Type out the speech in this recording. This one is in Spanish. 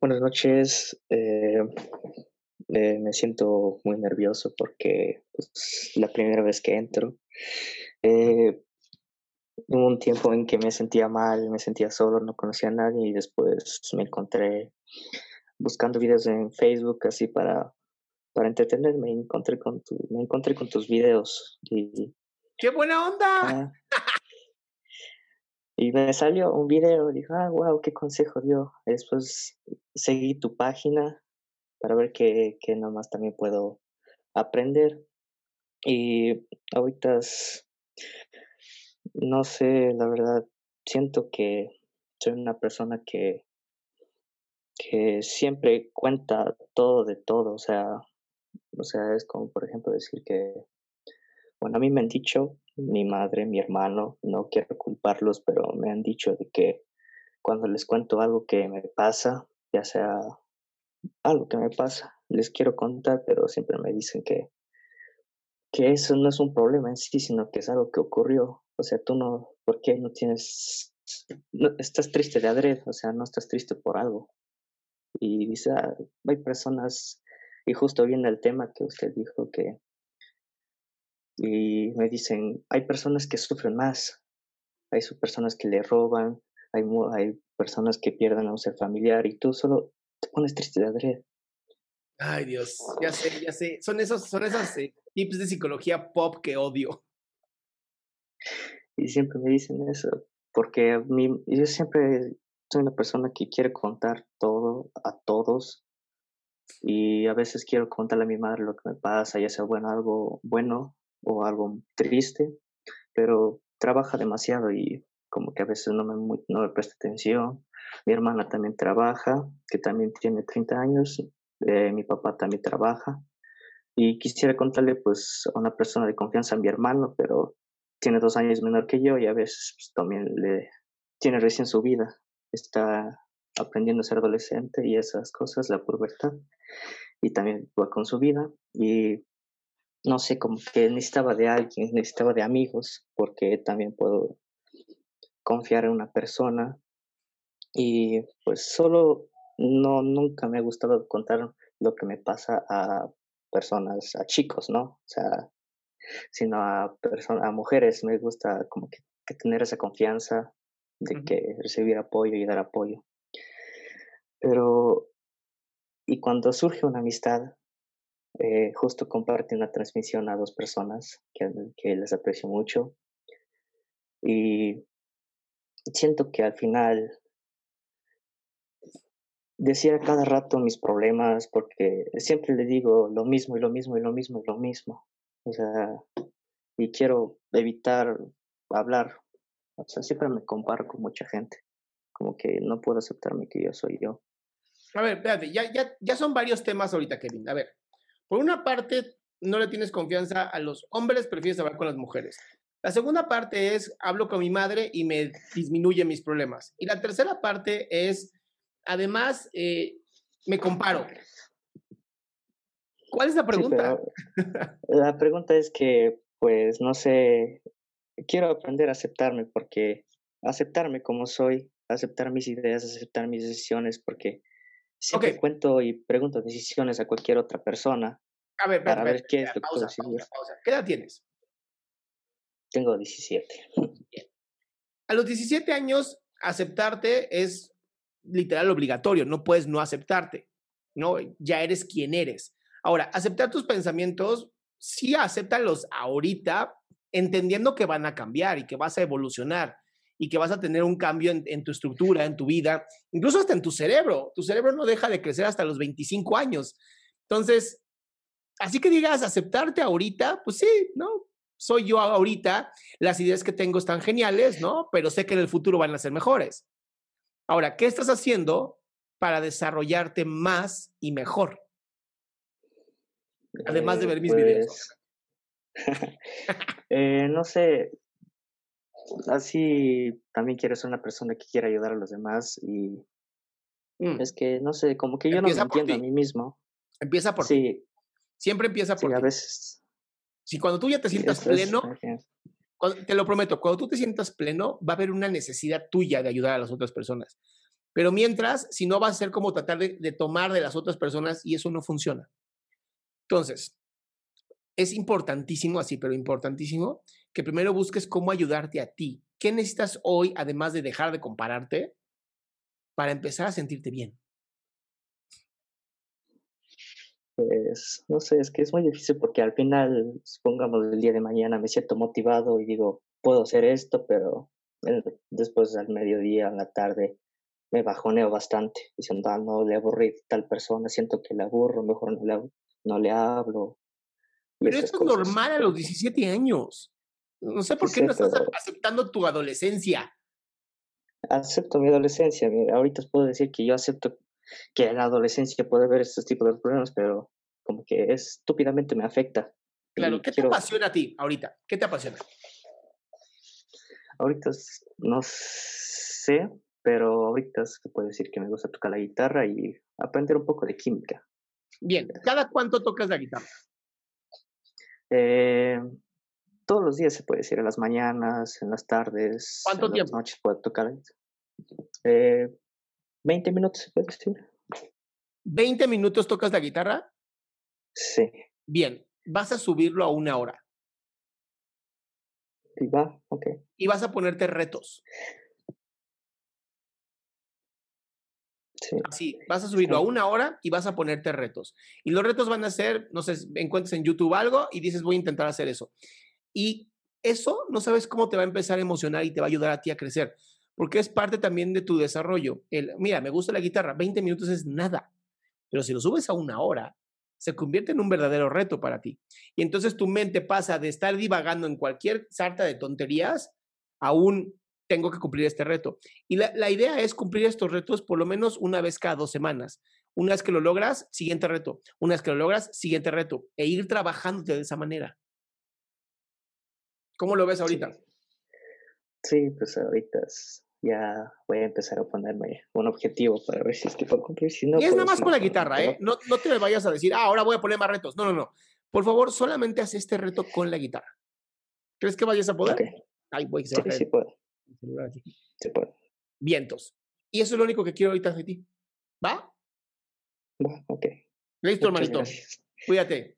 Buenas noches. Eh, eh, me siento muy nervioso porque es pues, la primera vez que entro. Eh, hubo un tiempo en que me sentía mal, me sentía solo, no conocía a nadie y después me encontré buscando videos en Facebook así para, para entretenerme. Encontré con tu, me encontré con tus videos y ¡Qué buena onda! ah, y me salió un video, dijo, ah, wow, qué consejo dio. Después seguí tu página para ver qué, qué nomás también puedo aprender. Y ahorita, no sé, la verdad, siento que soy una persona que, que siempre cuenta todo de todo, o sea, o sea, es como, por ejemplo, decir que, bueno, a mí me han dicho, mi madre, mi hermano, no quiero culparlos, pero me han dicho de que cuando les cuento algo que me pasa, ya sea algo que me pasa, les quiero contar, pero siempre me dicen que, que eso no es un problema en sí, sino que es algo que ocurrió. O sea, tú no, ¿por qué no tienes, no, estás triste de adrede, o sea, no estás triste por algo? Y dice, "Ah, hay personas, y justo viene el tema que usted dijo que, y me dicen, hay personas que sufren más, hay personas que le roban, hay, hay personas que pierden a un ser familiar y tú solo te pones triste de adrede. Ay, Dios, ya sé, ya sé. Son esos, son esos eh, tips de psicología pop que odio. Y siempre me dicen eso, porque a mí, yo siempre soy una persona que quiere contar todo a todos y a veces quiero contarle a mi madre lo que me pasa, ya sea bueno, algo bueno o algo triste, pero trabaja demasiado y como que a veces no me, no me presta atención. Mi hermana también trabaja, que también tiene 30 años, eh, mi papá también trabaja y quisiera contarle pues a una persona de confianza, a mi hermano, pero tiene dos años menor que yo y a veces pues, también le tiene recién su vida, está aprendiendo a ser adolescente y esas cosas, la pubertad, y también va con su vida y no sé, como que necesitaba de alguien, necesitaba de amigos, porque también puedo confiar en una persona y pues solo no, nunca me ha gustado contar lo que me pasa a personas, a chicos, ¿no? O sea, sino a personas, a mujeres, me gusta como que, que tener esa confianza de que recibir apoyo y dar apoyo. Pero, y cuando surge una amistad, eh, justo comparte una transmisión a dos personas que, les aprecio mucho y siento que al final decir a cada rato mis problemas porque siempre le digo lo mismo y lo mismo y lo mismo y lo mismo. O sea, y quiero evitar hablar. O sea, siempre me comparo con mucha gente. Como que no puedo aceptarme que yo soy yo. A ver, espérate, ya, ya, ya son varios temas ahorita, Kevin. A ver, por una parte, no le tienes confianza a los hombres, prefieres hablar con las mujeres. La segunda parte es, hablo con mi madre y me disminuye mis problemas. Y la tercera parte es, además, eh, me comparo. ¿Cuál es la pregunta? la pregunta es que, pues, no sé, quiero aprender a aceptarme porque aceptarme como soy, aceptar mis ideas, aceptar mis decisiones, porque siempre cuento y pregunto decisiones a cualquier otra persona a ver, para ver qué es lo pausa, ¿Qué edad tienes? Tengo 17. A los 17 años, aceptarte es literal obligatorio, no puedes no aceptarte, ¿no? Ya eres quien eres. Ahora, aceptar tus pensamientos, sí acéptalos ahorita, entendiendo que van a cambiar y que vas a evolucionar y que vas a tener un cambio en, en, tu estructura, en tu vida, incluso hasta en tu cerebro. Tu cerebro no deja de crecer hasta los 25 años. Entonces, así que digas, aceptarte ahorita, pues sí, ¿no? Soy yo ahorita, las ideas que tengo están geniales, ¿no? Pero sé que en el futuro van a ser mejores. Ahora, ¿qué estás haciendo para desarrollarte más y mejor? Además de ver mis videos. Pues, eh, no sé, así también quiero ser una persona que quiera ayudar a los demás y mm. es que, no sé, como que yo no me entiendo a mí mismo. Empieza por sí. Siempre empieza por sí, a veces. Si cuando tú ya te sientas pleno, te lo prometo, cuando tú te sientas pleno, va a haber una necesidad tuya de ayudar a las otras personas. Pero mientras, si no, va a ser como tratar de, de tomar de las otras personas y eso no funciona. Entonces, es importantísimo, así, pero importantísimo, que primero busques cómo ayudarte a ti. ¿Qué necesitas hoy, además de dejar de compararte, para empezar a sentirte bien? Pues no sé, es que es muy difícil porque al final, supongamos el día de mañana me siento motivado y digo, puedo hacer esto, pero después al mediodía, en la tarde, me bajoneo bastante, diciendo, ah, no le aburrí tal persona, siento que le aburro, mejor no le, no le hablo. Pero eso es normal a los 17 años. No sé por qué no estás aceptando tu adolescencia. Acepto mi adolescencia. Mira, ahorita puedo decir que yo acepto que en la adolescencia puede haber estos tipos de problemas, pero como que estúpidamente me afecta. Claro, ¿qué te apasiona a ti ahorita? ¿Qué te apasiona? Ahorita no sé, pero ahorita se puede decir que me gusta tocar la guitarra y aprender un poco de química. Bien, ¿cada cuánto tocas la guitarra? Eh, todos los días se puede decir, en las mañanas, en las tardes, ¿Cuánto en tiempo? las noches puedo tocar. Eh, 20 minutos, se puede decir. ¿20 minutos tocas la guitarra? Sí. Bien, vas a subirlo a una hora. Y va, ok. Y vas a ponerte retos. Sí. Así, vas a subirlo a una hora y vas a ponerte retos. Y los retos van a ser, no sé, encuentres en YouTube algo y dices, voy a intentar hacer eso. Y eso no sabes cómo te va a empezar a emocionar y te va a ayudar a ti a crecer porque es parte también de tu desarrollo. El, mira, me gusta la guitarra, 20 minutos es nada, pero si lo subes a una hora, se convierte en un verdadero reto para ti. Y entonces tu mente pasa de estar divagando en cualquier sarta de tonterías a un tengo que cumplir este reto. Y la, la, idea es cumplir estos retos por lo menos una vez cada dos semanas. Una vez que lo logras, siguiente reto. Una vez que lo logras, siguiente reto. E ir trabajando de esa manera. ¿Cómo lo ves ahorita? Sí, pues ahorita es ya voy a empezar a ponerme un objetivo para ver si es que puedo cumplir. Si no, y es nada pues más con la guitarra, ¿eh? No, no te vayas a decir, ah, ahora voy a poner más retos. No, no, no. Por favor, solamente haz este reto con la guitarra. ¿Crees que vayas a poder? Okay. Ay, voy a sí, sí puedo. Sí puedo. Vientos. Y eso es lo único que quiero ahorita de ti. ¿Va? Va, ok. Listo, Muchas hermanito. Gracias. Cuídate.